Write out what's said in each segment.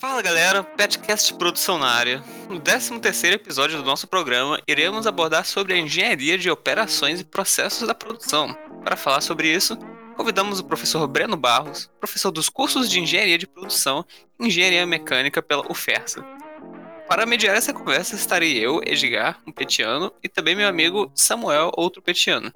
Fala galera, Petcast Produção na área. No 13º episódio do nosso programa, iremos abordar sobre a engenharia de operações e processos da produção. Para falar sobre isso, convidamos o professor Breno Barros, professor dos cursos de Engenharia de Produção e Engenharia Mecânica pela UFERSA. Para mediar essa conversa estarei eu, Edgar, um petiano, e também meu amigo Samuel, outro petiano.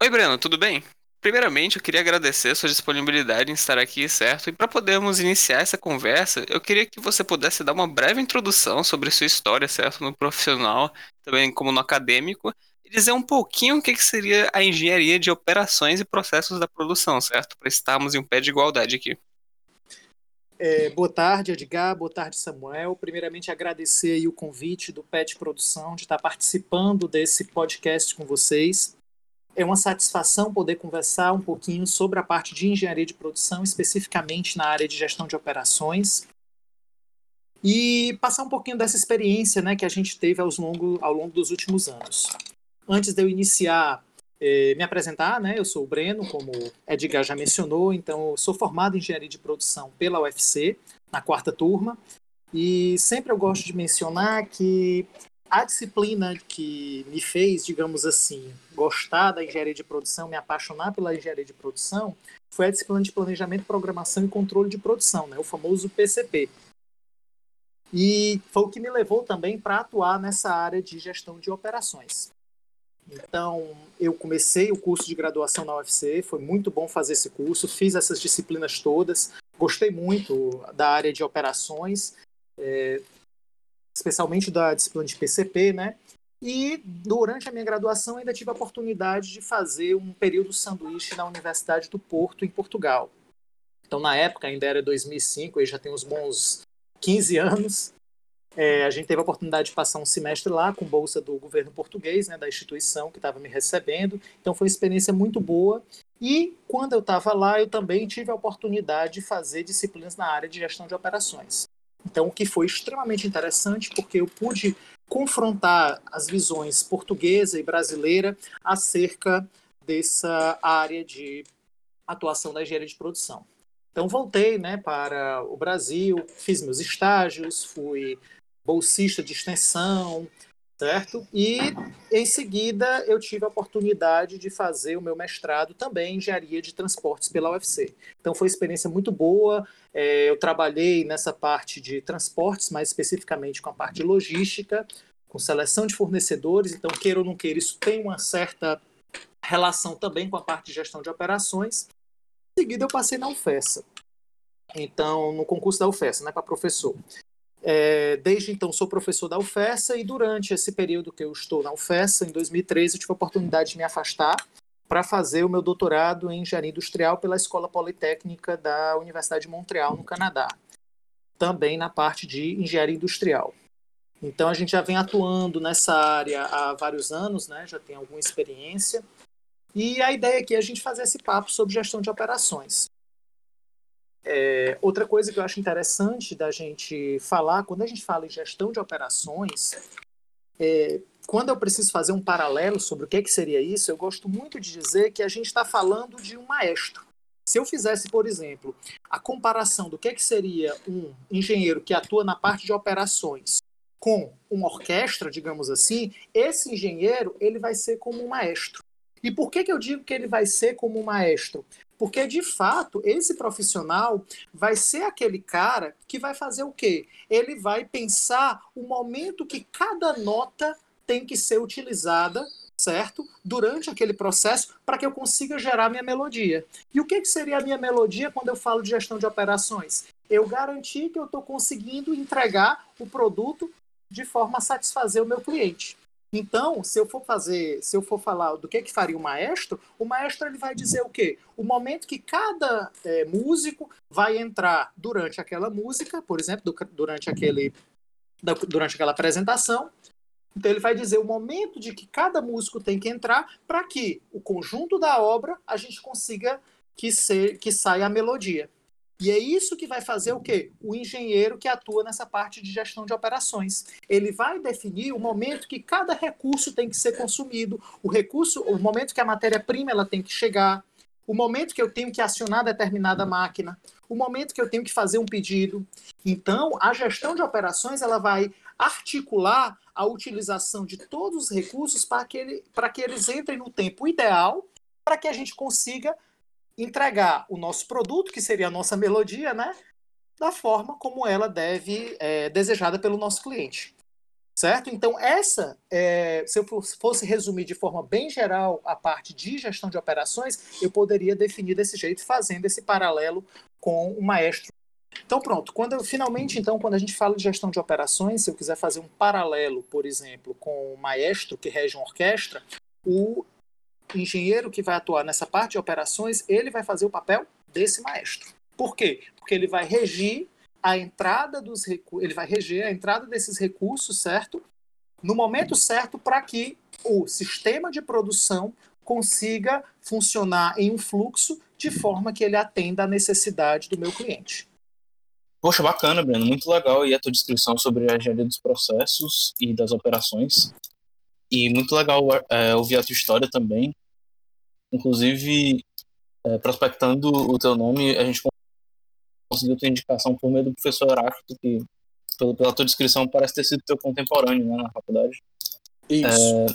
Oi Breno, tudo bem? Primeiramente, eu queria agradecer sua disponibilidade em estar aqui, certo? E para podermos iniciar essa conversa, eu queria que você pudesse dar uma breve introdução sobre sua história, certo? No profissional, também como no acadêmico, e dizer um pouquinho o que seria a engenharia de operações e processos da produção, certo? Para estarmos em um pé de igualdade aqui. É, boa tarde, Edgar. Boa tarde, Samuel. Primeiramente, agradecer o convite do PET Produção de estar participando desse podcast com vocês é uma satisfação poder conversar um pouquinho sobre a parte de engenharia de produção, especificamente na área de gestão de operações, e passar um pouquinho dessa experiência né, que a gente teve ao longo, ao longo dos últimos anos. Antes de eu iniciar, eh, me apresentar, né, eu sou o Breno, como Edgar já mencionou, então sou formado em engenharia de produção pela UFC, na quarta turma, e sempre eu gosto de mencionar que a disciplina que me fez, digamos assim, gostar da engenharia de produção, me apaixonar pela engenharia de produção, foi a disciplina de planejamento, programação e controle de produção, né, o famoso PCP. E foi o que me levou também para atuar nessa área de gestão de operações. Então, eu comecei o curso de graduação na UFC, foi muito bom fazer esse curso, fiz essas disciplinas todas, gostei muito da área de operações, é, especialmente da disciplina de PCP, né? E durante a minha graduação ainda tive a oportunidade de fazer um período sanduíche na Universidade do Porto, em Portugal. Então, na época, ainda era 2005, e já tem uns bons 15 anos. É, a gente teve a oportunidade de passar um semestre lá com bolsa do governo português, né, da instituição que estava me recebendo. Então, foi uma experiência muito boa. E quando eu estava lá, eu também tive a oportunidade de fazer disciplinas na área de gestão de operações. Então, o que foi extremamente interessante, porque eu pude confrontar as visões portuguesa e brasileira acerca dessa área de atuação da engenharia de produção. Então, voltei né, para o Brasil, fiz meus estágios, fui bolsista de extensão, certo? E em seguida eu tive a oportunidade de fazer o meu mestrado também em engenharia de transportes pela UFC. Então foi uma experiência muito boa. É, eu trabalhei nessa parte de transportes, mais especificamente com a parte de logística, com seleção de fornecedores. Então, queira ou não queira, isso tem uma certa relação também com a parte de gestão de operações. Em seguida, eu passei na UFESA. Então, no concurso da UFESA, né, para professor. É, desde então sou professor da UFESA e durante esse período que eu estou na UFESA, em 2013, eu tive a oportunidade de me afastar para fazer o meu doutorado em engenharia industrial pela Escola Politécnica da Universidade de Montreal, no Canadá, também na parte de engenharia industrial. Então a gente já vem atuando nessa área há vários anos, né? já tem alguma experiência. E a ideia aqui é a gente fazer esse papo sobre gestão de operações. É, outra coisa que eu acho interessante da gente falar, quando a gente fala em gestão de operações, é, quando eu preciso fazer um paralelo sobre o que, é que seria isso, eu gosto muito de dizer que a gente está falando de um maestro. Se eu fizesse, por exemplo, a comparação do que, é que seria um engenheiro que atua na parte de operações com uma orquestra, digamos assim, esse engenheiro ele vai ser como um maestro. E por que, que eu digo que ele vai ser como um maestro? Porque, de fato, esse profissional vai ser aquele cara que vai fazer o quê? Ele vai pensar o momento que cada nota tem que ser utilizada certo? Durante aquele processo, para que eu consiga gerar minha melodia. E o que, que seria a minha melodia quando eu falo de gestão de operações? Eu garantir que eu estou conseguindo entregar o produto de forma a satisfazer o meu cliente. Então, se eu for fazer, se eu for falar do que que faria o maestro, o maestro ele vai dizer o quê? O momento que cada é, músico vai entrar durante aquela música, por exemplo, do, durante aquele durante aquela apresentação. Então ele vai dizer o momento de que cada músico tem que entrar para que o conjunto da obra a gente consiga que ser que saia a melodia. E é isso que vai fazer o quê? O engenheiro que atua nessa parte de gestão de operações. Ele vai definir o momento que cada recurso tem que ser consumido, o recurso, o momento que a matéria-prima ela tem que chegar, o momento que eu tenho que acionar determinada máquina, o momento que eu tenho que fazer um pedido. Então, a gestão de operações ela vai articular a utilização de todos os recursos para que, ele, para que eles entrem no tempo ideal para que a gente consiga entregar o nosso produto, que seria a nossa melodia, né, da forma como ela deve é, desejada pelo nosso cliente. Certo? Então, essa, é, se eu fosse resumir de forma bem geral a parte de gestão de operações, eu poderia definir desse jeito, fazendo esse paralelo com o maestro. Então, pronto. Quando eu, finalmente, então, quando a gente fala de gestão de operações, se eu quiser fazer um paralelo, por exemplo, com o maestro que rege uma orquestra, o engenheiro que vai atuar nessa parte de operações, ele vai fazer o papel desse maestro. Por quê? Porque ele vai regir a entrada dos recursos, ele vai reger a entrada desses recursos, certo? No momento certo para que o sistema de produção consiga funcionar em um fluxo de forma que ele atenda à necessidade do meu cliente. Poxa, bacana, Breno, muito legal aí a tua descrição sobre a engenharia dos processos e das operações. E muito legal é, ouvir a tua história também. Inclusive, é, prospectando o teu nome, a gente conseguiu tua indicação por meio do professor Heráclito, que pela, pela tua descrição parece ter sido teu contemporâneo né, na faculdade. Isso. É,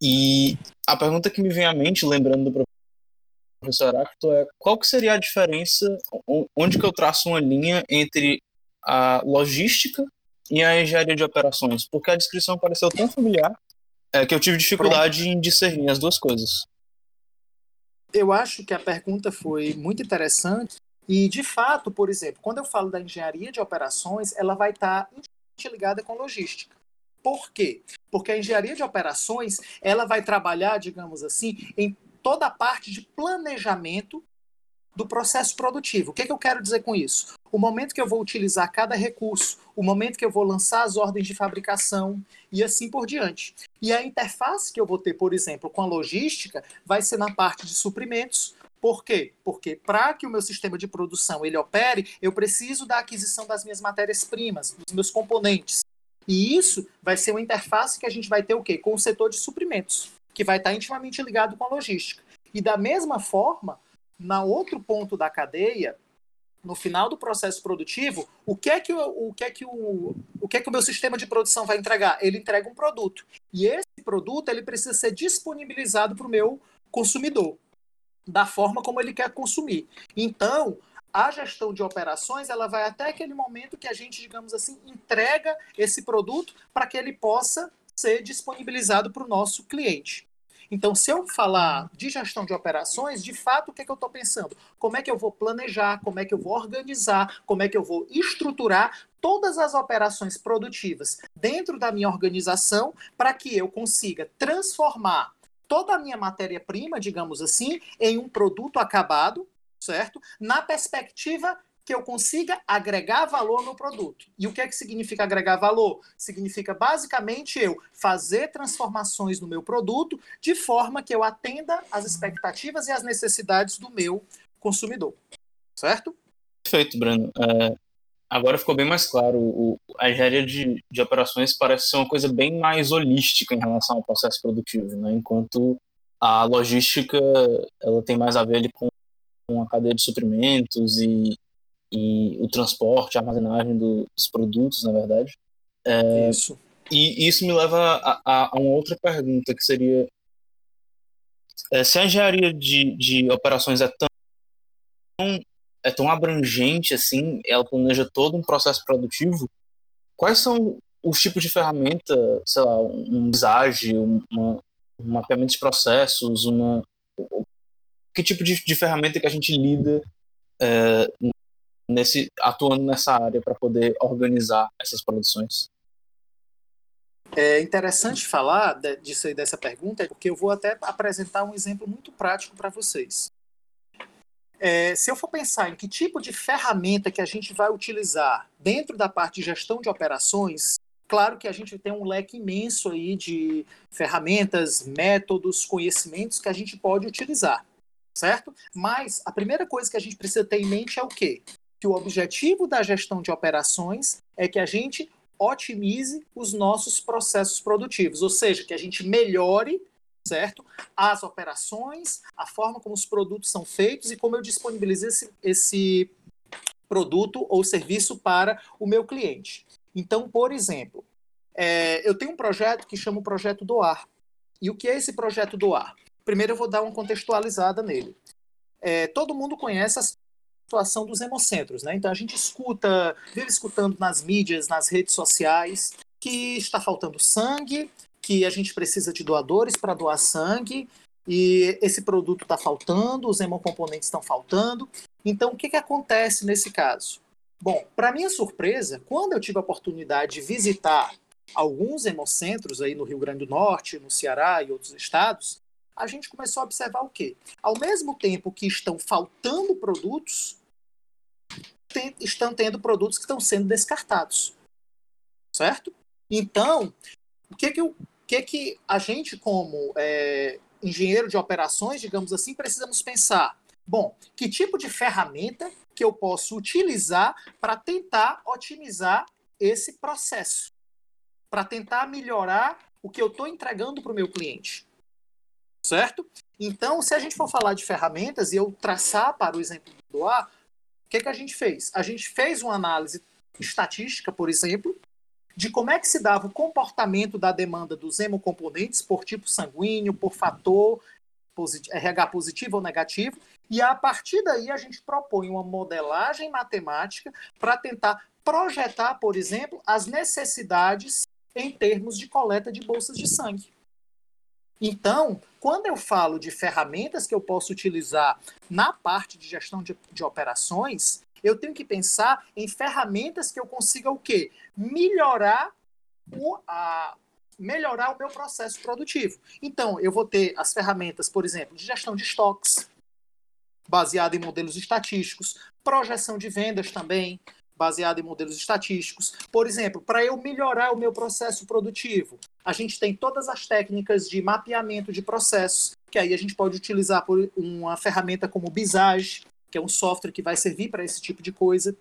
e a pergunta que me vem à mente, lembrando do professor Heráclito, é qual que seria a diferença, onde que eu traço uma linha entre a logística e a engenharia de operações? Porque a descrição pareceu tão familiar é, que eu tive dificuldade Pronto. em discernir as duas coisas. Eu acho que a pergunta foi muito interessante e, de fato, por exemplo, quando eu falo da engenharia de operações, ela vai estar intimamente ligada com logística. Por quê? Porque a engenharia de operações ela vai trabalhar, digamos assim, em toda a parte de planejamento do processo produtivo. O que, é que eu quero dizer com isso? O momento que eu vou utilizar cada recurso, o momento que eu vou lançar as ordens de fabricação e assim por diante. E a interface que eu vou ter, por exemplo, com a logística, vai ser na parte de suprimentos. Por quê? Porque para que o meu sistema de produção ele opere, eu preciso da aquisição das minhas matérias-primas, dos meus componentes. E isso vai ser uma interface que a gente vai ter o quê? Com o setor de suprimentos, que vai estar intimamente ligado com a logística. E da mesma forma, na outro ponto da cadeia, no final do processo produtivo, o que é que o, o que é que o, o que é que o meu sistema de produção vai entregar? Ele entrega um produto. E esse produto ele precisa ser disponibilizado para o meu consumidor, da forma como ele quer consumir. Então, a gestão de operações ela vai até aquele momento que a gente, digamos assim, entrega esse produto para que ele possa ser disponibilizado para o nosso cliente. Então, se eu falar de gestão de operações, de fato, o que, é que eu estou pensando? Como é que eu vou planejar, como é que eu vou organizar, como é que eu vou estruturar todas as operações produtivas dentro da minha organização para que eu consiga transformar toda a minha matéria-prima, digamos assim, em um produto acabado, certo? Na perspectiva que eu consiga agregar valor no produto. E o que é que significa agregar valor? Significa basicamente eu fazer transformações no meu produto de forma que eu atenda às expectativas e às necessidades do meu consumidor. Certo? Perfeito, Breno. É, agora ficou bem mais claro. O, a engenharia de, de operações parece ser uma coisa bem mais holística em relação ao processo produtivo, né? enquanto a logística ela tem mais a ver com a cadeia de suprimentos e e o transporte, a armazenagem do, dos produtos, na verdade. É, isso. E isso me leva a, a, a uma outra pergunta, que seria é, se a engenharia de, de operações é tão, é tão abrangente assim, ela planeja todo um processo produtivo, quais são os tipos de ferramenta, sei lá, um visage, um, uma, um mapeamento de processos, uma que tipo de, de ferramenta que a gente lida é, nesse atuando nessa área para poder organizar essas produções? É interessante falar disso aí, dessa pergunta, porque eu vou até apresentar um exemplo muito prático para vocês. É, se eu for pensar em que tipo de ferramenta que a gente vai utilizar dentro da parte de gestão de operações, claro que a gente tem um leque imenso aí de ferramentas, métodos, conhecimentos que a gente pode utilizar, certo? Mas a primeira coisa que a gente precisa ter em mente é o quê? Que o objetivo da gestão de operações é que a gente otimize os nossos processos produtivos, ou seja, que a gente melhore certo? As operações, a forma como os produtos são feitos e como eu disponibilizo esse, esse produto ou serviço para o meu cliente. Então, por exemplo, é, eu tenho um projeto que chama o Projeto Doar. E o que é esse Projeto Doar? Primeiro eu vou dar uma contextualizada nele. É, todo mundo conhece a situação dos hemocentros, né? Então a gente escuta, vive escutando nas mídias, nas redes sociais, que está faltando sangue, que a gente precisa de doadores para doar sangue, e esse produto está faltando, os hemocomponentes estão faltando. Então, o que, que acontece nesse caso? Bom, para minha surpresa, quando eu tive a oportunidade de visitar alguns hemocentros aí no Rio Grande do Norte, no Ceará e outros estados, a gente começou a observar o quê? Ao mesmo tempo que estão faltando produtos, tem, estão tendo produtos que estão sendo descartados. Certo? Então, o que que, o que, que a gente, como é, engenheiro de operações, digamos assim, precisamos pensar? Bom, que tipo de ferramenta que eu posso utilizar para tentar otimizar esse processo? Para tentar melhorar o que eu estou entregando para o meu cliente. Certo? Então, se a gente for falar de ferramentas e eu traçar para o exemplo do A, o que, que a gente fez? A gente fez uma análise estatística, por exemplo, de como é que se dava o comportamento da demanda dos hemocomponentes por tipo sanguíneo, por fator RH positivo ou negativo, e a partir daí a gente propõe uma modelagem matemática para tentar projetar, por exemplo, as necessidades em termos de coleta de bolsas de sangue. Então, quando eu falo de ferramentas que eu posso utilizar na parte de gestão de, de operações, eu tenho que pensar em ferramentas que eu consiga o quê? Melhorar o, a, melhorar o meu processo produtivo. Então, eu vou ter as ferramentas, por exemplo, de gestão de estoques, baseada em modelos estatísticos, projeção de vendas também, baseada em modelos estatísticos. Por exemplo, para eu melhorar o meu processo produtivo, a gente tem todas as técnicas de mapeamento de processos, que aí a gente pode utilizar por uma ferramenta como o Visage, que é um software que vai servir para esse tipo de coisa.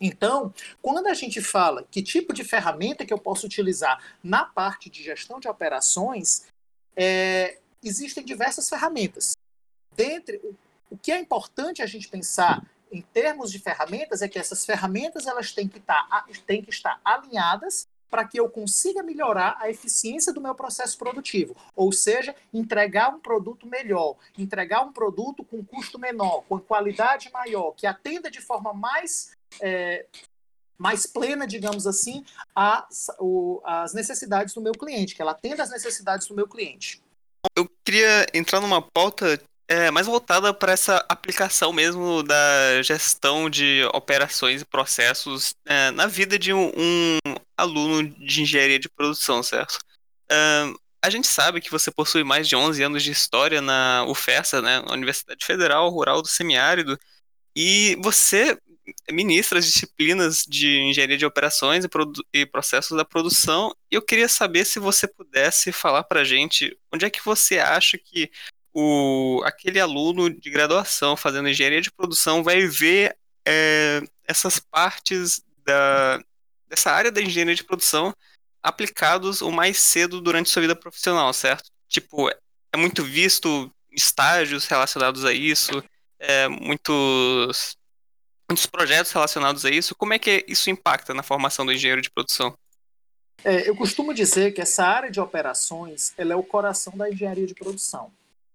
Então, quando a gente fala que tipo de ferramenta que eu posso utilizar na parte de gestão de operações, é, existem diversas ferramentas. Dentre, o que é importante a gente pensar em termos de ferramentas é que essas ferramentas elas têm que, estar, tá, têm que estar alinhadas para que eu consiga melhorar a eficiência do meu processo produtivo, ou seja, entregar um produto melhor, entregar um produto com custo menor, com qualidade maior, que atenda de forma mais é, mais plena, digamos assim, as, o, as necessidades do meu cliente, que ela atenda às necessidades do meu cliente. Eu queria entrar numa pauta é, mais voltada para essa aplicação mesmo da gestão de operações e processos é, na vida de um, um, aluno de engenharia de produção, certo? a gente sabe que você possui mais de 11 anos de história na UFESA, né, Universidade Federal Rural do Semiárido, e você ministra as disciplinas de engenharia de operações e, e, processos da produção, e eu queria saber se você pudesse falar para a gente onde é que você acha que o, aquele aluno de graduação fazendo engenharia de produção vai ver é, essas partes da, dessa área da engenharia de produção aplicados o mais cedo durante sua vida profissional, certo? Tipo, é muito visto estágios relacionados a isso, é, muitos, muitos projetos relacionados a isso. Como é que isso impacta na formação do engenheiro de produção? É, eu costumo dizer que essa área de operações ela é o coração da engenharia de produção.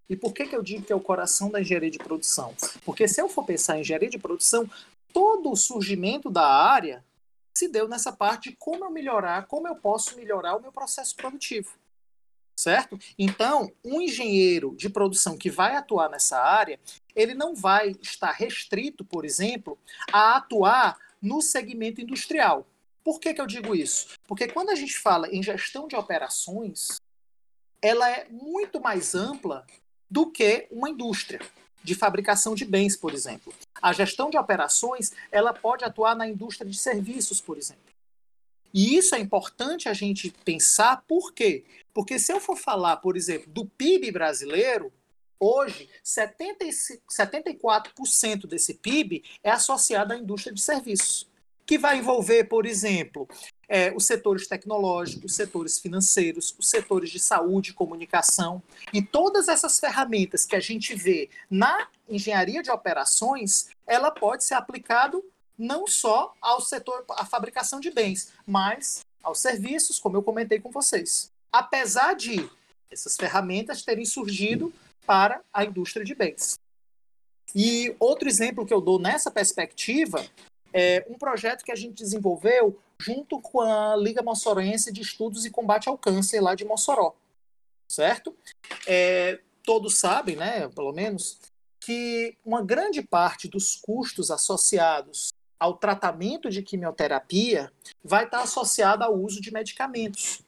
E por que, que eu digo que é o coração da engenharia de produção? Porque se eu for pensar em engenharia de produção, todo o surgimento da área se deu nessa parte de como eu melhorar, como eu posso melhorar o meu processo produtivo. Certo? Então, um engenheiro de produção que vai atuar nessa área, ele não vai estar restrito, por exemplo, a atuar no segmento industrial. Por que, que eu digo isso? Porque quando a gente fala em gestão de operações, ela é muito mais ampla do que uma indústria de fabricação de bens, por exemplo. A gestão de operações, ela pode atuar na indústria de serviços, por exemplo. E isso é importante a gente pensar, por quê? Porque se eu for falar, por exemplo, do PIB brasileiro, hoje 70, 74% desse PIB é associado à indústria de serviços. Que vai envolver, por exemplo, é, os setores tecnológicos, os setores financeiros, os setores de saúde, comunicação e todas essas ferramentas que a gente vê na engenharia de operações, ela pode ser aplicado não só ao setor, à fabricação de bens, mas aos serviços, como eu comentei com vocês. Apesar de essas ferramentas terem surgido para a indústria de bens. E outro exemplo que eu dou nessa perspectiva é um projeto que a gente desenvolveu junto com a Liga Moçoroense de Estudos e Combate ao Câncer lá de Mossoró, certo? É, todos sabem, né, pelo menos, que uma grande parte dos custos associados ao tratamento de quimioterapia vai estar associada ao uso de medicamentos.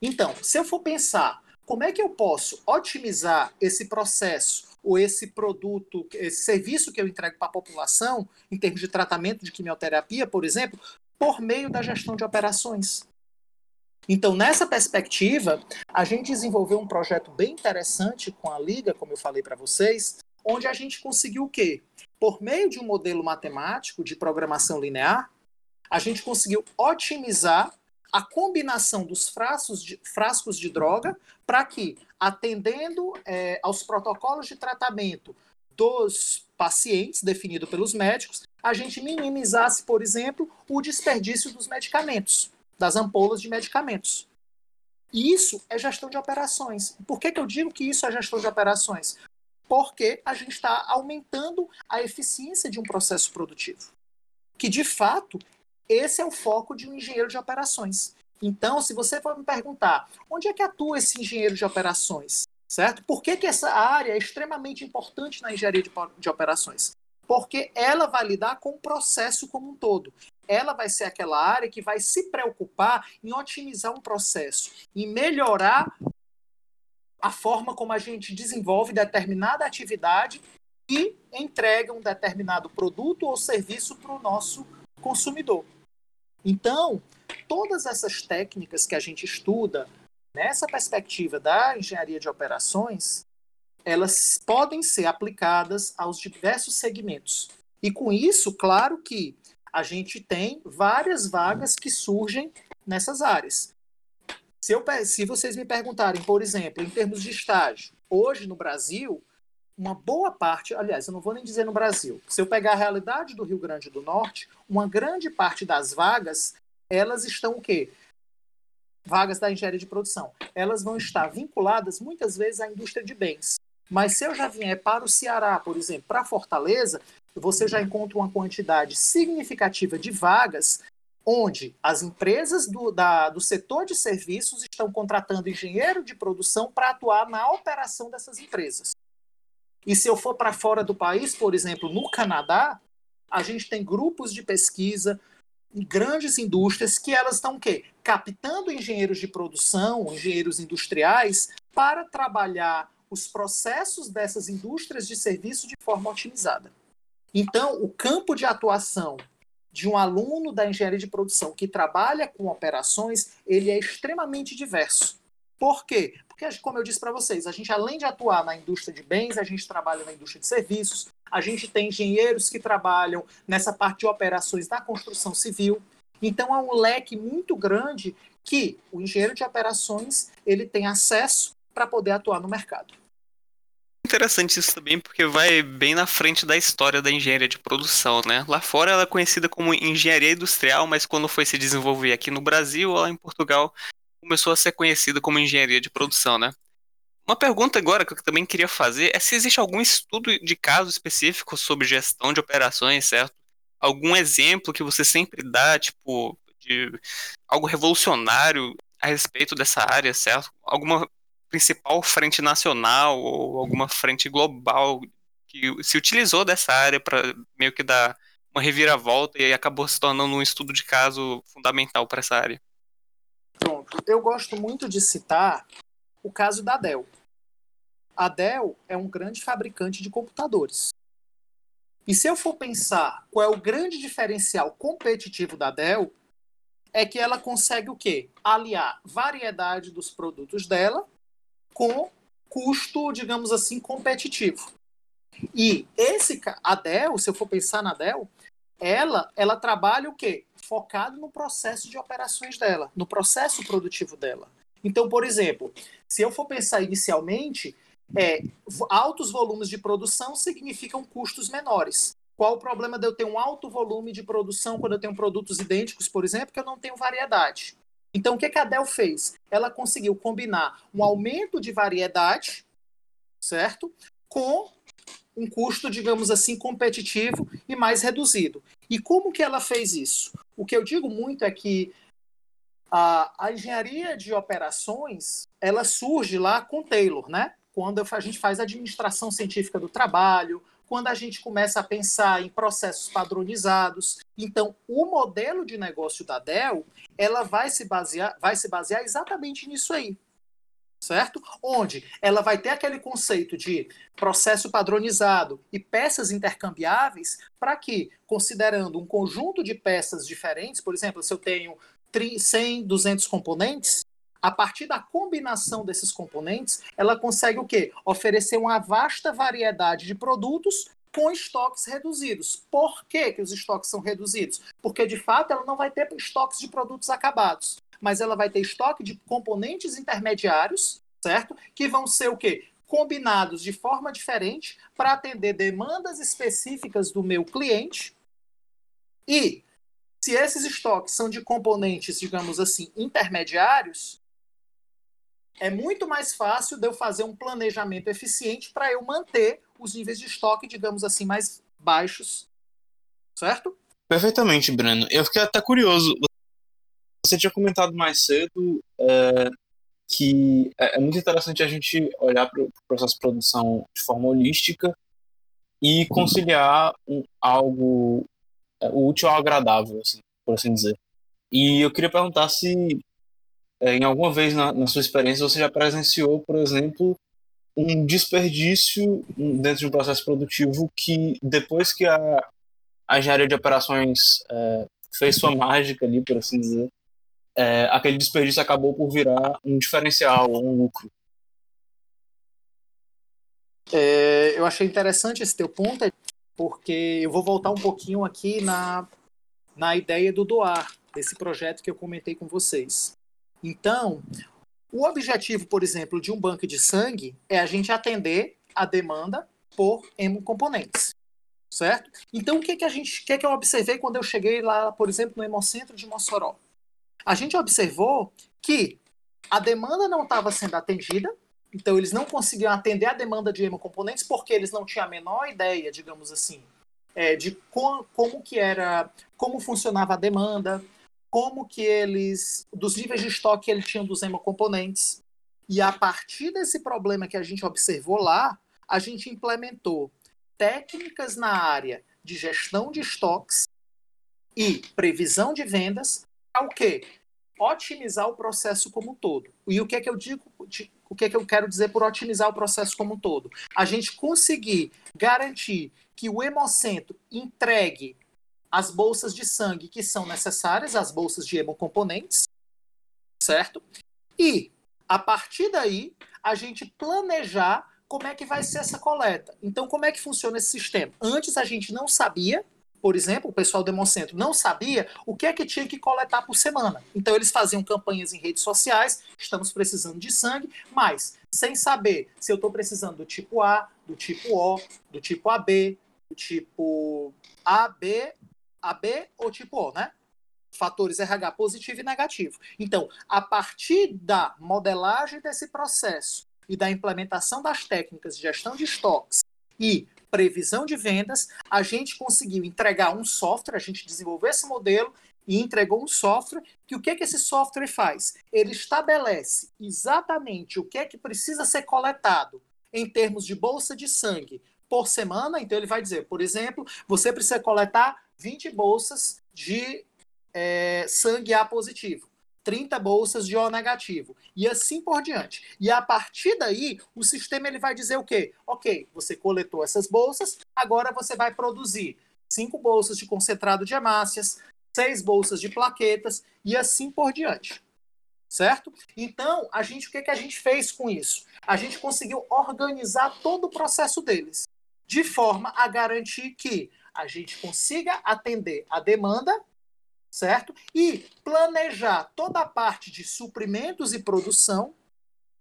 Então, se eu for pensar como é que eu posso otimizar esse processo ou esse produto, esse serviço que eu entrego para a população, em termos de tratamento de quimioterapia, por exemplo, por meio da gestão de operações. Então, nessa perspectiva, a gente desenvolveu um projeto bem interessante com a Liga, como eu falei para vocês, onde a gente conseguiu o quê? Por meio de um modelo matemático de programação linear, a gente conseguiu otimizar a combinação dos frascos de, frascos de droga para que, atendendo é, aos protocolos de tratamento dos pacientes definido pelos médicos, a gente minimizasse, por exemplo, o desperdício dos medicamentos, das ampolas de medicamentos. E isso é gestão de operações. Por que, que eu digo que isso é gestão de operações? porque a gente está aumentando a eficiência de um processo produtivo. Que, de fato, esse é o foco de um engenheiro de operações. Então, se você for me perguntar onde é que atua esse engenheiro de operações, certo? Por que, que essa área é extremamente importante na engenharia de, de operações? Porque ela vai lidar com o processo como um todo. Ela vai ser aquela área que vai se preocupar em otimizar um processo, em melhorar a forma como a gente desenvolve determinada atividade e entrega um determinado produto ou serviço para o nosso consumidor. Então, todas essas técnicas que a gente estuda nessa perspectiva da engenharia de operações, elas podem ser aplicadas aos diversos segmentos. E com isso, claro que a gente tem várias vagas que surgem nessas áreas. Se, eu, se vocês me perguntarem, por exemplo, em termos de estágio, hoje no Brasil, uma boa parte, aliás, eu não vou nem dizer no Brasil, se eu pegar a realidade do Rio Grande do Norte, uma grande parte das vagas, elas estão o quê? Vagas da engenharia de produção. Elas vão estar vinculadas muitas vezes à indústria de bens. Mas se eu já vier para o Ceará, por exemplo, para Fortaleza, você já encontra uma quantidade significativa de vagas onde as empresas do, da, do setor de serviços estão contratando engenheiro de produção para atuar na operação dessas empresas. E se eu for para fora do país, por exemplo, no Canadá, a gente tem grupos de pesquisa, grandes indústrias que elas estão o quê? Captando engenheiros de produção, engenheiros industriais, para trabalhar os processos dessas indústrias de serviço de forma otimizada. Então, o campo de atuação de um aluno da engenharia de produção que trabalha com operações, ele é extremamente diverso. Por quê? Porque, como eu disse para vocês, a gente, além de atuar na indústria de bens, a gente trabalha na indústria de serviços, a gente tem engenheiros que trabalham nessa parte de operações da construção civil. Então, há um leque muito grande que o engenheiro de operações ele tem acesso para poder atuar no mercado interessante isso também, porque vai bem na frente da história da engenharia de produção, né? Lá fora ela é conhecida como engenharia industrial, mas quando foi se desenvolver aqui no Brasil, lá em Portugal, começou a ser conhecida como engenharia de produção, né? Uma pergunta agora que eu também queria fazer é se existe algum estudo de caso específico sobre gestão de operações, certo? Algum exemplo que você sempre dá, tipo, de algo revolucionário a respeito dessa área, certo? Alguma principal frente nacional ou alguma frente global que se utilizou dessa área para meio que dar uma reviravolta e acabou se tornando um estudo de caso fundamental para essa área. Pronto. Eu gosto muito de citar o caso da Dell. A Dell é um grande fabricante de computadores. E se eu for pensar qual é o grande diferencial competitivo da Dell, é que ela consegue o quê? Aliar variedade dos produtos dela com custo, digamos assim, competitivo. E esse a Dell, se eu for pensar na Dell, ela, ela trabalha o quê? Focado no processo de operações dela, no processo produtivo dela. Então, por exemplo, se eu for pensar inicialmente, é, altos volumes de produção significam custos menores. Qual o problema de eu ter um alto volume de produção quando eu tenho produtos idênticos, por exemplo, que eu não tenho variedade? Então, o que, que a Dell fez? Ela conseguiu combinar um aumento de variedade, certo? Com um custo, digamos assim, competitivo e mais reduzido. E como que ela fez isso? O que eu digo muito é que a, a engenharia de operações, ela surge lá com Taylor, né? Quando a gente faz administração científica do trabalho, quando a gente começa a pensar em processos padronizados. Então, o modelo de negócio da Dell, ela vai se basear, vai se basear exatamente nisso aí. Certo? Onde ela vai ter aquele conceito de processo padronizado e peças intercambiáveis para que, considerando um conjunto de peças diferentes, por exemplo, se eu tenho 100, 200 componentes, a partir da combinação desses componentes, ela consegue o quê? Oferecer uma vasta variedade de produtos com estoques reduzidos. Por que, que os estoques são reduzidos? Porque, de fato, ela não vai ter estoques de produtos acabados, mas ela vai ter estoque de componentes intermediários, certo? Que vão ser o quê? Combinados de forma diferente para atender demandas específicas do meu cliente. E se esses estoques são de componentes, digamos assim, intermediários, é muito mais fácil de eu fazer um planejamento eficiente para eu manter os níveis de estoque, digamos assim, mais baixos. Certo? Perfeitamente, Breno. Eu fiquei até curioso. Você tinha comentado mais cedo é, que é, é, muito interessante a gente olhar para o processo de produção de forma holística e conciliar um, algo é, útil ao agradável, assim, por assim dizer. E eu queria perguntar se é, em alguma vez na, na, sua experiência você já presenciou, por exemplo, um desperdício dentro de um processo produtivo que depois que a, a engenharia de operações é, fez sua mágica ali, por assim dizer, é, aquele desperdício acabou por virar um diferencial, um lucro. É, eu achei interessante esse teu ponto, porque eu vou voltar um pouquinho aqui na, na ideia do doar, desse projeto que eu comentei com vocês. Então, o objetivo, por exemplo, de um banco de sangue é a gente atender a demanda por hemocomponentes, certo? Então, o que que a gente, o que que eu observei quando eu cheguei lá, por exemplo, no Hemocentro de Mossoró? A gente observou que a demanda não estava sendo atendida, então eles não conseguiam atender a demanda de hemocomponentes porque eles não tinham a menor ideia, digamos assim, é, de como, que era, como funcionava a demanda, como que eles, dos níveis de estoque que eles tinham dos hemocomponentes. E a partir desse problema que a gente observou lá, a gente implementou técnicas na área de gestão de estoques e previsão de vendas o quê? Otimizar o processo como um todo. E o que é que eu digo, o que é que eu quero dizer por otimizar o processo como um todo? A gente conseguir garantir que o hemocentro entregue as bolsas de sangue que são necessárias, as bolsas de hemocomponentes, certo? E, a partir daí, a gente planejar como é que vai ser essa coleta. Então, como é que funciona esse sistema? Antes a gente não sabia, por exemplo, o pessoal do Hemocentro não sabia o que é que tinha que coletar por semana. Então, eles faziam campanhas em redes sociais, estamos precisando de sangue, mas sem saber se eu estou precisando do tipo A, do tipo O, do tipo AB, do tipo AB AB ou tipo O, né? Fatores RH positivo e negativo. Então, a partir da modelagem desse processo e da implementação das técnicas de gestão de estoques e previsão de vendas, a gente conseguiu entregar um software, a gente desenvolveu esse modelo e entregou um software que o que, é que esse software faz? Ele estabelece exatamente o que é que precisa ser coletado em termos de bolsa de sangue por semana. Então ele vai dizer, por exemplo, você precisa coletar 20 bolsas de é, sangue A positivo, 30 bolsas de O negativo, e assim por diante. E a partir daí, o sistema ele vai dizer o quê? Ok, você coletou essas bolsas, agora você vai produzir cinco bolsas de concentrado de hemácias, seis bolsas de plaquetas e assim por diante. Certo? Então, a gente, o que, que a gente fez com isso? A gente conseguiu organizar todo o processo deles, de forma a garantir que a gente consiga atender a demanda, certo? E planejar toda a parte de suprimentos e produção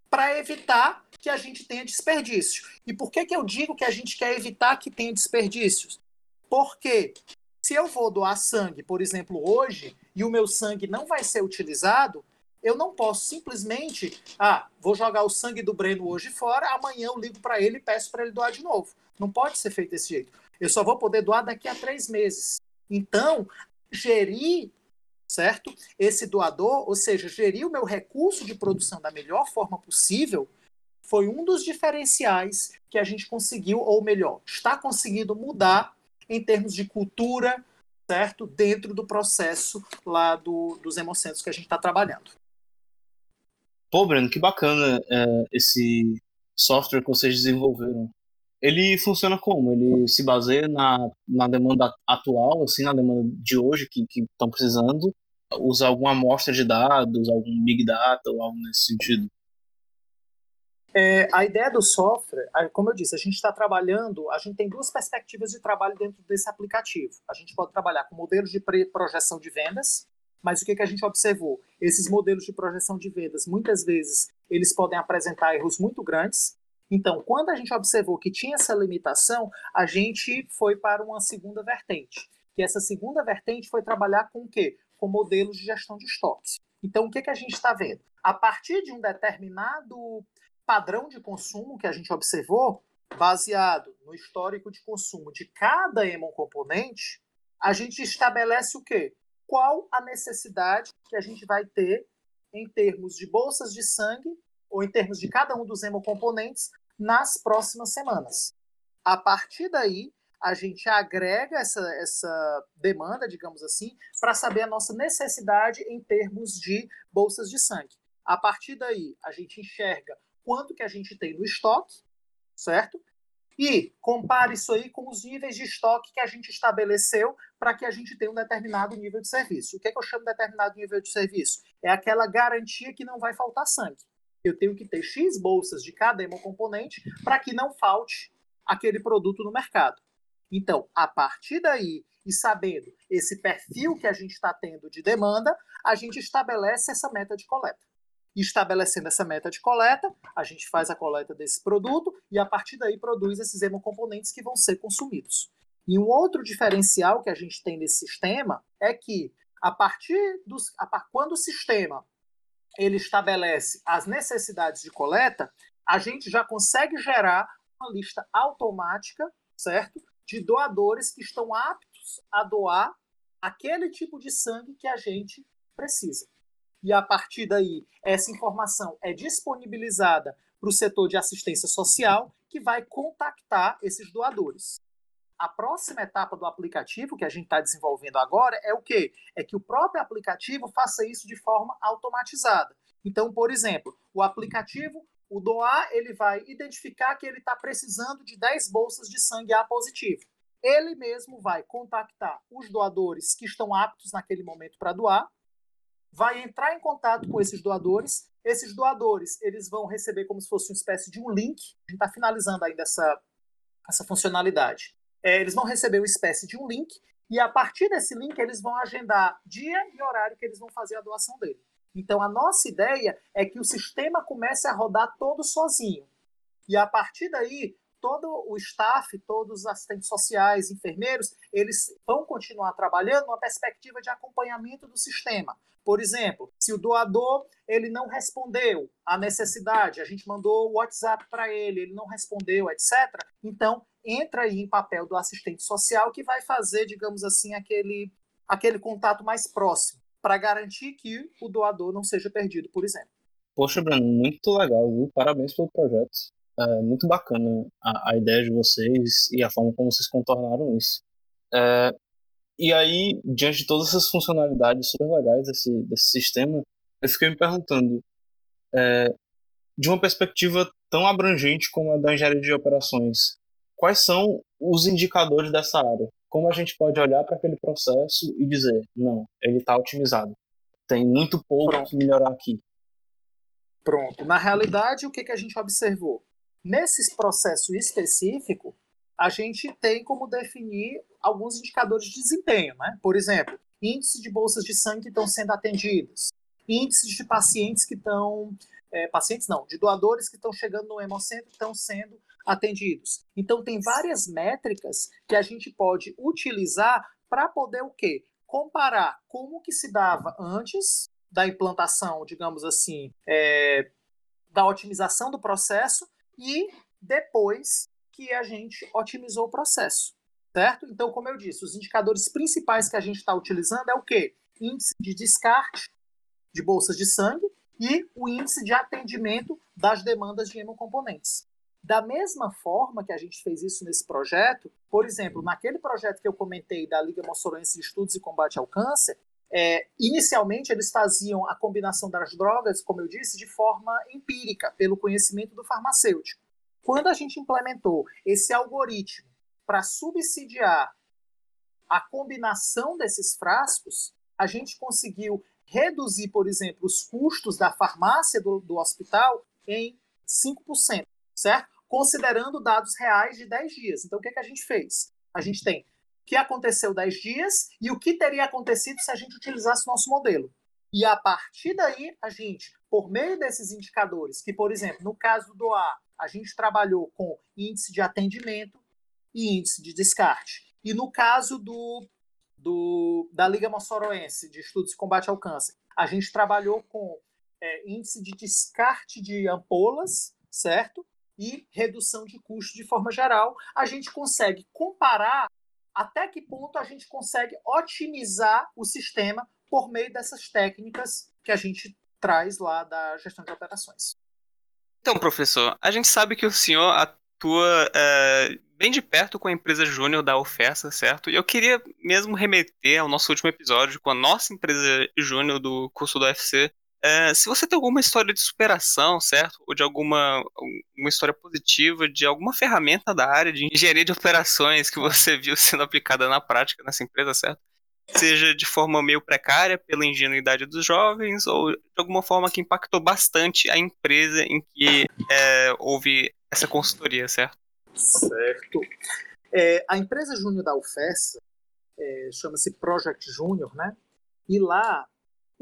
para evitar que a gente tenha desperdício. E por que, que eu digo que a gente quer evitar que tenha desperdícios? Porque se eu vou doar sangue, por exemplo, hoje, e o meu sangue não vai ser utilizado, eu não posso simplesmente, ah, vou jogar o sangue do Breno hoje fora, amanhã eu ligo para ele e peço para ele doar de novo. Não pode ser feito desse jeito. Eu só vou poder doar daqui a três meses. Então, gerir, certo? Esse doador, ou seja, gerir o meu recurso de produção da melhor forma possível, foi um dos diferenciais que a gente conseguiu, ou melhor, está conseguindo mudar em termos de cultura, certo? Dentro do processo lá do, dos hemocentros que a gente está trabalhando. Pô, Breno, que bacana é, esse software que vocês desenvolveram. Ele funciona como? Ele se baseia na, na demanda atual, assim, na demanda de hoje que estão precisando? Usa alguma amostra de dados, algum big data ou algo nesse sentido? É, a ideia do software, como eu disse, a gente está trabalhando, a gente tem duas perspectivas de trabalho dentro desse aplicativo. A gente pode trabalhar com modelos de projeção de vendas, mas o que, que a gente observou? Esses modelos de projeção de vendas, muitas vezes, eles podem apresentar erros muito grandes. Então, quando a gente observou que tinha essa limitação, a gente foi para uma segunda vertente. Que essa segunda vertente foi trabalhar com o quê? Com modelos de gestão de estoques. Então, o que, que a gente está vendo? A partir de um determinado padrão de consumo que a gente observou, baseado no histórico de consumo de cada Emon componente, a gente estabelece o quê? qual a necessidade que a gente vai ter em termos de bolsas de sangue ou em termos de cada um dos hemocomponentes nas próximas semanas. A partir daí, a gente agrega essa, essa demanda, digamos assim, para saber a nossa necessidade em termos de bolsas de sangue. A partir daí, a gente enxerga quanto que a gente tem no estoque, certo? E compare isso aí com os níveis de estoque que a gente estabeleceu para que a gente tenha um determinado nível de serviço. O que, é que eu chamo de determinado nível de serviço? É aquela garantia que não vai faltar sangue. Eu tenho que ter X bolsas de cada hemocomponente para que não falte aquele produto no mercado. Então, a partir daí, e sabendo esse perfil que a gente está tendo de demanda, a gente estabelece essa meta de coleta estabelecendo essa meta de coleta, a gente faz a coleta desse produto e a partir daí produz esses hemocomponentes que vão ser consumidos. E um outro diferencial que a gente tem nesse sistema é que a partir dos a, quando o sistema ele estabelece as necessidades de coleta, a gente já consegue gerar uma lista automática, certo, de doadores que estão aptos a doar aquele tipo de sangue que a gente precisa e a partir daí essa informação é disponibilizada para o setor de assistência social, que vai contactar esses doadores. A próxima etapa do aplicativo que a gente está desenvolvendo agora é o quê? É que o próprio aplicativo faça isso de forma automatizada. Então, por exemplo, o aplicativo, o doar, ele vai identificar que ele está precisando de 10 bolsas de sangue A positivo. Ele mesmo vai contactar os doadores que estão aptos naquele momento para doar vai entrar em contato com esses doadores. Esses doadores eles vão receber como se fosse uma espécie de um link. A gente está finalizando ainda essa, essa funcionalidade. É, eles vão receber uma espécie de um link e a partir desse link eles vão agendar dia e horário que eles vão fazer a doação dele. Então a nossa ideia é que o sistema comece a rodar todo sozinho. E a partir daí todo o staff, todos os assistentes sociais, enfermeiros, eles vão continuar trabalhando numa perspectiva de acompanhamento do sistema. Por exemplo, se o doador ele não respondeu à necessidade, a gente mandou o WhatsApp para ele, ele não respondeu, etc. Então, entra aí em papel do assistente social que vai fazer, digamos assim, aquele, aquele contato mais próximo, para garantir que o doador não seja perdido, por exemplo. Poxa, Bruno, muito legal, viu? Parabéns pelo projeto. É muito bacana a, a, ideia de vocês e a forma como vocês contornaram isso. É, e aí, diante de todas essas funcionalidades super legais desse, desse sistema, eu fiquei me perguntando, é, de uma perspectiva tão abrangente como a da engenharia de operações, quais são os indicadores dessa área? Como a gente pode olhar para aquele processo e dizer, não, ele está otimizado, tem muito pouco Pronto. que melhorar aqui? Pronto. Na realidade, o que, que a gente observou? Nesse processo específico, a gente tem como definir alguns indicadores de desempenho, né? Por exemplo, índice de bolsas de sangue que estão sendo atendidas, índices de pacientes que estão. É, pacientes não, de doadores que estão chegando no hemocentro estão sendo atendidos. Então, tem várias métricas que a gente pode utilizar para poder o quê? Comparar como que se dava antes da implantação, digamos assim, é, da otimização do processo e depois que a gente otimizou o processo, certo? Então, como eu disse, os indicadores principais que a gente está utilizando é o quê? Índice de descarte de bolsas de sangue e o índice de atendimento das demandas de hemocomponentes. Da mesma forma que a gente fez isso nesse projeto, por exemplo, naquele projeto que eu comentei da Liga Moçoroense de Estudos e Combate ao Câncer, é, inicialmente eles faziam a combinação das drogas, como eu disse, de forma empírica, pelo conhecimento do farmacêutico. Quando a gente implementou esse algoritmo para subsidiar a combinação desses frascos, a gente conseguiu reduzir, por exemplo, os custos da farmácia do, do hospital em 5%, certo? Considerando dados reais de 10 dias. Então, o que, é que a gente fez? A gente tem que aconteceu 10 dias e o que teria acontecido se a gente utilizasse nosso modelo. E a partir daí, a gente, por meio desses indicadores, que, por exemplo, no caso do A, a gente trabalhou com índice de atendimento e índice de descarte. E no caso do do, da Liga Moçoroense de Estudos e Combate ao Câncer, a gente trabalhou com é, índice de descarte de ampolas, certo? E redução de custo de forma geral. A gente consegue comparar até que ponto a gente consegue otimizar o sistema por meio dessas técnicas que a gente traz lá da gestão de operações. Então, professor, a gente sabe que o senhor atua é, bem de perto com a empresa júnior da oferta, certo? E eu queria mesmo remeter ao nosso último episódio com a nossa empresa júnior do curso do UFC. É, se você tem alguma história de superação, certo? Ou de alguma uma história positiva, de alguma ferramenta da área de engenharia de operações que você viu sendo aplicada na prática nessa empresa, certo? Seja de forma meio precária pela ingenuidade dos jovens, ou de alguma forma que impactou bastante a empresa em que é, houve essa consultoria, certo? Certo. É, a empresa júnior da UFES é, chama-se Project Júnior, né? E lá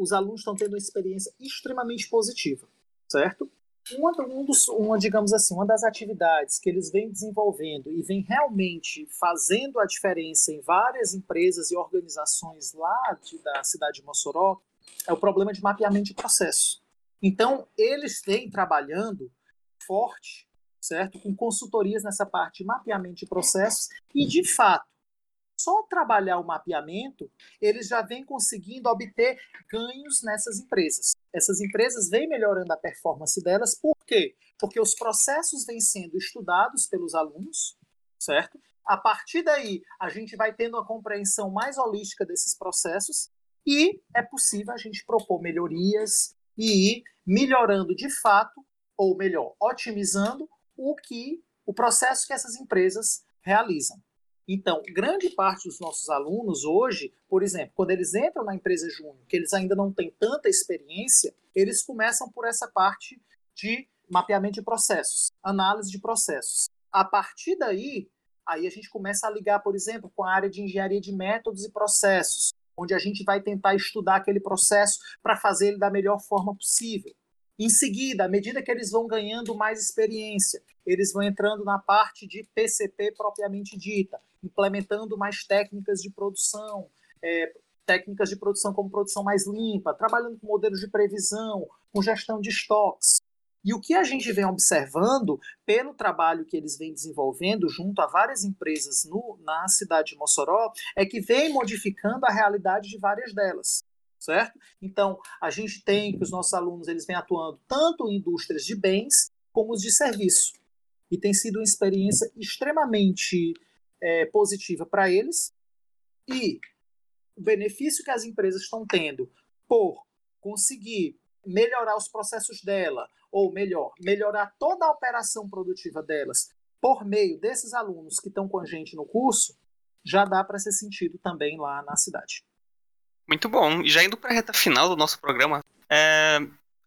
os alunos estão tendo uma experiência extremamente positiva, certo? Uma, um dos, uma, digamos assim, uma das atividades que eles vêm desenvolvendo e vem realmente fazendo a diferença em várias empresas e organizações lá de, da cidade de Mossoró é o problema de mapeamento de processo. Então, eles vêm trabalhando forte certo? Com consultorias nessa parte de mapeamento de processos e, de fato, só trabalhar o mapeamento, eles já vêm conseguindo obter ganhos nessas empresas. Essas empresas vêm melhorando a performance delas, por quê? Porque os processos vêm sendo estudados pelos alunos, certo? A partir daí, a gente vai tendo uma compreensão mais holística desses processos e é possível a gente propor melhorias e ir melhorando de fato, ou melhor, otimizando o que o processo que essas empresas realizam. Então, grande parte dos nossos alunos hoje, por exemplo, quando eles entram na empresa júnior, que eles ainda não têm tanta experiência, eles começam por essa parte de mapeamento de processos, análise de processos. A partir daí, aí a gente começa a ligar, por exemplo, com a área de engenharia de métodos e processos, onde a gente vai tentar estudar aquele processo para fazer ele da melhor forma possível. Em seguida, à medida que eles vão ganhando mais experiência, eles vão entrando na parte de PCP propriamente dita, implementando mais técnicas de produção, é, técnicas de produção como produção mais limpa, trabalhando com modelos de previsão, com gestão de estoques. E o que a gente vem observando, pelo trabalho que eles vêm desenvolvendo junto a várias empresas no, na cidade de Mossoró, é que vem modificando a realidade de várias delas certo? Então, a gente tem que os nossos alunos eles vêm atuando tanto em indústrias de bens como os de serviço. E tem sido uma experiência extremamente é, positiva para eles. E o benefício que as empresas estão tendo por conseguir melhorar os processos dela, ou melhor, melhorar toda a operação produtiva delas por meio desses alunos que estão com a gente no curso, já dá para ser sentido também lá na cidade. Muito bom. E já indo para a reta final do nosso programa, é...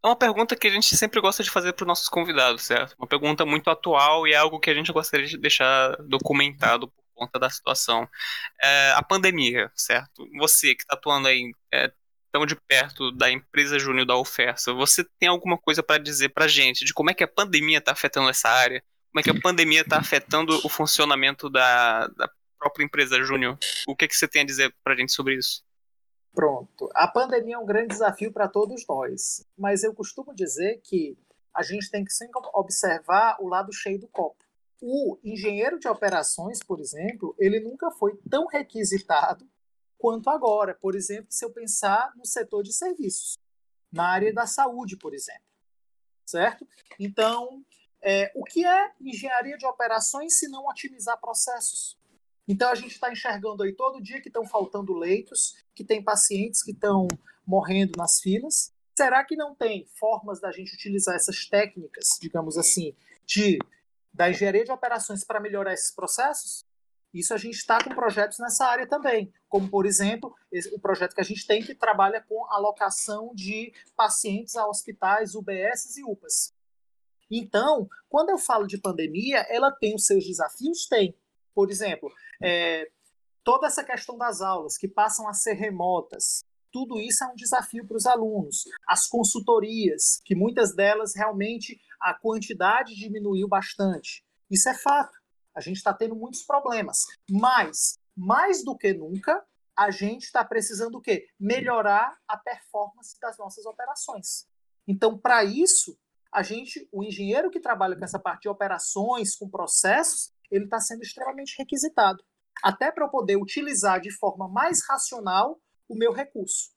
é uma pergunta que a gente sempre gosta de fazer para os nossos convidados, certo? Uma pergunta muito atual e é algo que a gente gostaria de deixar documentado conta da situação. É, a pandemia, certo? Você que está atuando aí é, tão de perto da empresa Júnior da Oferta, você tem alguma coisa para dizer para gente de como é que a pandemia está afetando essa área? Como é que a pandemia está afetando o funcionamento da, da própria empresa Júnior? O que, que você tem a dizer para gente sobre isso? Pronto. A pandemia é um grande desafio para todos nós, mas eu costumo dizer que a gente tem que sempre observar o lado cheio do copo. O engenheiro de operações, por exemplo, ele nunca foi tão requisitado quanto agora. Por exemplo, se eu pensar no setor de serviços, na área da saúde, por exemplo. Certo? Então, é, o que é engenharia de operações se não otimizar processos? Então a gente está enxergando aí todo dia que estão faltando leitos, que tem pacientes que estão morrendo nas filas. Será que não tem formas da gente utilizar essas técnicas, digamos assim, de da engenharia de operações para melhorar esses processos? Isso a gente está com projetos nessa área também, como por exemplo o projeto que a gente tem que trabalha com alocação de pacientes a hospitais, UBS e UPAs. Então, quando eu falo de pandemia, ela tem os seus desafios? Tem. Por exemplo, é, toda essa questão das aulas que passam a ser remotas, tudo isso é um desafio para os alunos. As consultorias, que muitas delas realmente a quantidade diminuiu bastante. Isso é fato. A gente está tendo muitos problemas. Mas, mais do que nunca, a gente está precisando o quê? Melhorar a performance das nossas operações. Então, para isso, a gente, o engenheiro que trabalha com essa parte de operações, com processos, ele está sendo extremamente requisitado, até para eu poder utilizar de forma mais racional o meu recurso.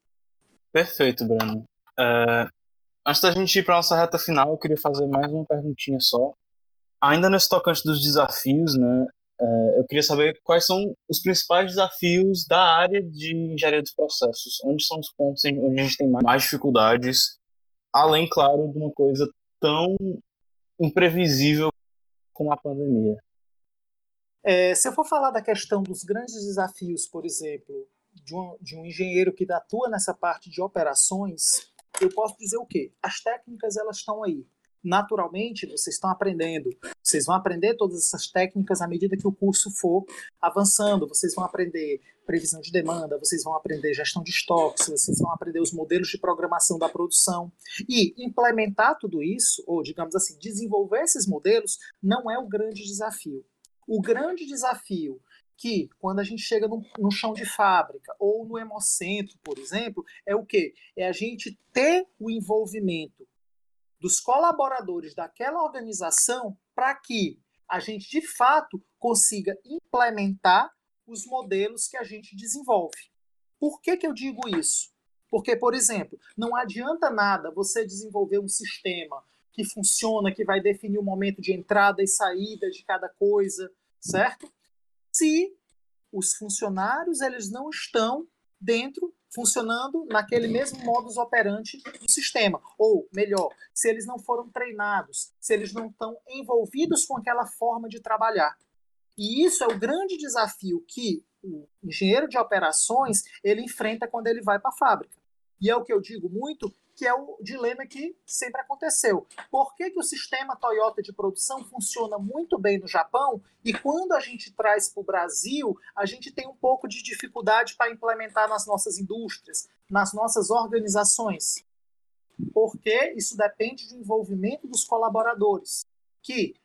Perfeito, Bruno. Uh, antes da gente ir para nossa reta final, eu queria fazer mais uma perguntinha só. Ainda nesse tocante dos desafios, né, uh, eu queria saber quais são os principais desafios da área de engenharia dos processos. Onde são os pontos onde a gente tem mais dificuldades, além, claro, de uma coisa tão imprevisível como a pandemia. É, se eu for falar da questão dos grandes desafios, por exemplo, de um, de um engenheiro que atua nessa parte de operações, eu posso dizer o quê? As técnicas elas estão aí. Naturalmente, vocês estão aprendendo. Vocês vão aprender todas essas técnicas à medida que o curso for avançando. Vocês vão aprender previsão de demanda, vocês vão aprender gestão de estoques, vocês vão aprender os modelos de programação da produção. E implementar tudo isso, ou digamos assim, desenvolver esses modelos, não é o grande desafio. O grande desafio que, quando a gente chega no, chão de fábrica ou no hemocentro, por exemplo, é o quê? É a gente ter o envolvimento dos colaboradores daquela organização para que a gente, de fato, consiga implementar os modelos que a gente desenvolve. Por que, que eu digo isso? Porque, por exemplo, não adianta nada você desenvolver um sistema que funciona, que vai definir o momento de entrada e saída de cada coisa, certo? Se os funcionários eles não estão dentro funcionando naquele mesmo modus operandi do sistema, ou melhor, se eles não foram treinados, se eles não estão envolvidos com aquela forma de trabalhar. E isso é o grande desafio que o engenheiro de operações ele enfrenta quando ele vai para a fábrica. E é o que eu digo muito, que é o dilema que sempre aconteceu. Por que, que o sistema Toyota de produção funciona muito bem no Japão e quando a gente traz para o Brasil, a gente tem um pouco de dificuldade para implementar nas nossas indústrias, nas nossas organizações? Porque isso depende do envolvimento dos colaboradores, que,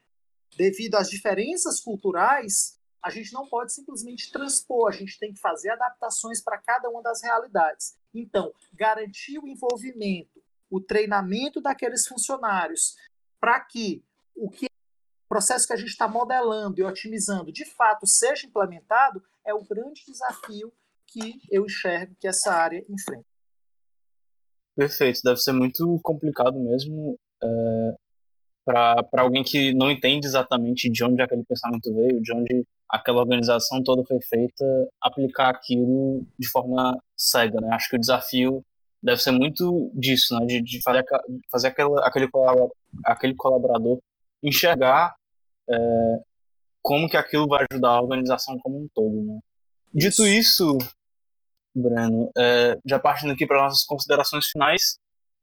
devido às diferenças culturais, a gente não pode simplesmente transpor, a gente tem que fazer adaptações para cada uma das realidades. Então, garantir o envolvimento, o treinamento daqueles funcionários, para que o que processo que a gente está modelando e otimizando de fato seja implementado, é o grande desafio que eu enxergo que essa área enfrenta. Perfeito, deve ser muito complicado mesmo é, para alguém que não entende exatamente de onde aquele pensamento veio, de onde aquela organização toda foi feita, aplicar aquilo de forma cega, né? Acho que o desafio deve ser muito disso, né? De, de fazer, fazer aquela, aquele, aquele colaborador enxergar é, como que aquilo vai ajudar a organização como um todo, né? Dito isso, Breno, é, já partindo aqui para nossas considerações finais,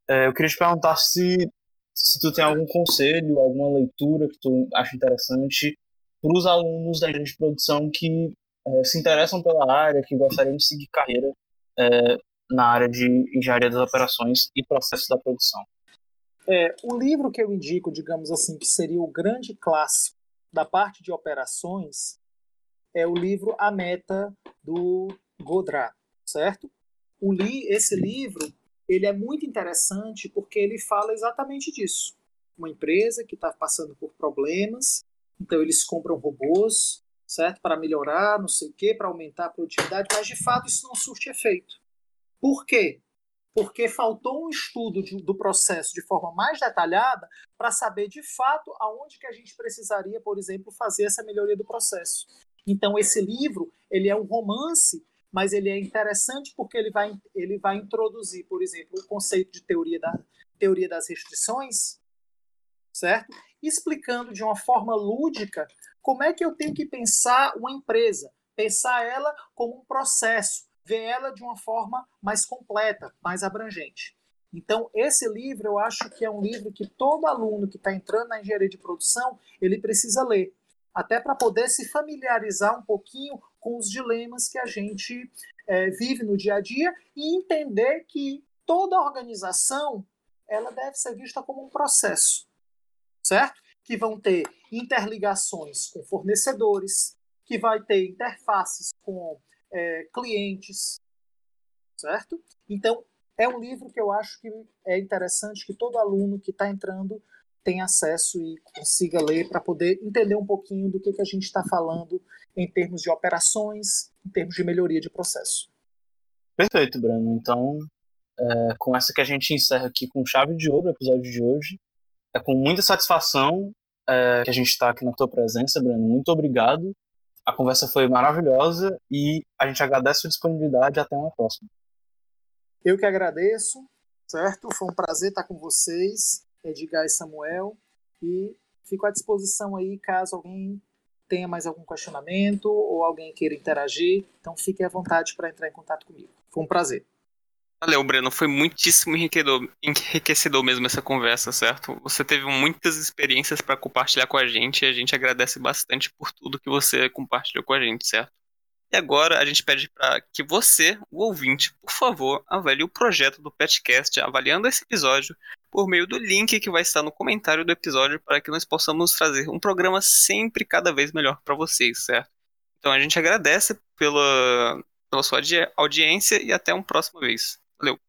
é, eu queria te perguntar se, se tu tem algum conselho, alguma leitura que tu acha interessante para os alunos da engenharia de produção que é, se interessam pela área, que gostariam de seguir carreira é, na área de engenharia das operações e processos da produção. É, o livro que eu indico, digamos assim, que seria o grande clássico da parte de operações, é o livro A Meta do Godrat, certo? O li, esse livro ele é muito interessante porque ele fala exatamente disso. Uma empresa que está passando por problemas, então eles compram robôs, certo, para melhorar, não sei o quê, para aumentar a produtividade, mas de fato isso não surte efeito. Por quê? Porque faltou um estudo de, do processo de forma mais detalhada para saber de fato aonde que a gente precisaria, por exemplo, fazer essa melhoria do processo. Então esse livro ele é um romance mas ele é interessante porque ele vai, ele vai introduzir, por exemplo, o conceito de teoria, da, teoria das restrições, certo? Explicando de uma forma lúdica como é que eu tenho que pensar uma empresa, pensar ela como um processo, ver ela de uma forma mais completa, mais abrangente. Então, esse livro eu acho que é um livro que todo aluno que está entrando na engenharia de produção ele precisa ler, até para poder se familiarizar um pouquinho com os dilemas que a gente é, vive no dia a dia e entender que toda organização ela deve ser vista como um processo, certo? Que vão ter interligações com fornecedores, que vai ter interfaces com é, clientes, certo? Então, é um livro que eu acho que é interessante que todo aluno que está entrando tenha acesso e consiga ler para poder entender um pouquinho do que, que a gente está falando em termos de operações, em termos de melhoria de processo. Perfeito, Bruno. Então, é, com essa que a gente encerra aqui com chave de ouro o episódio de hoje. É com muita satisfação é, que a gente está aqui na tua presença, Bruno. Muito obrigado. A conversa foi maravilhosa e a gente agradece a disponibilidade. Até uma próxima. Eu que agradeço, certo? Foi um prazer estar com vocês, Edgar e Samuel. E fico à disposição aí caso alguém tenha mais algum questionamento ou alguém queira interagir, então fique à vontade para entrar em contato comigo. Foi um prazer. Valeu, Breno. Foi muitíssimo enriquecedor, enriquecedor mesmo essa conversa, certo? Você teve muitas experiências para compartilhar com a gente e a gente agradece bastante por tudo que você compartilhou com a gente, certo? E agora a gente pede para que você, o ouvinte, por favor, avalie o projeto do Petcast avaliando esse episódio por meio do link que vai estar no comentário do episódio para que nós possamos trazer um programa sempre cada vez melhor para vocês, certo? Então a gente agradece pela, pela sua audiência e até uma próxima vez. Valeu!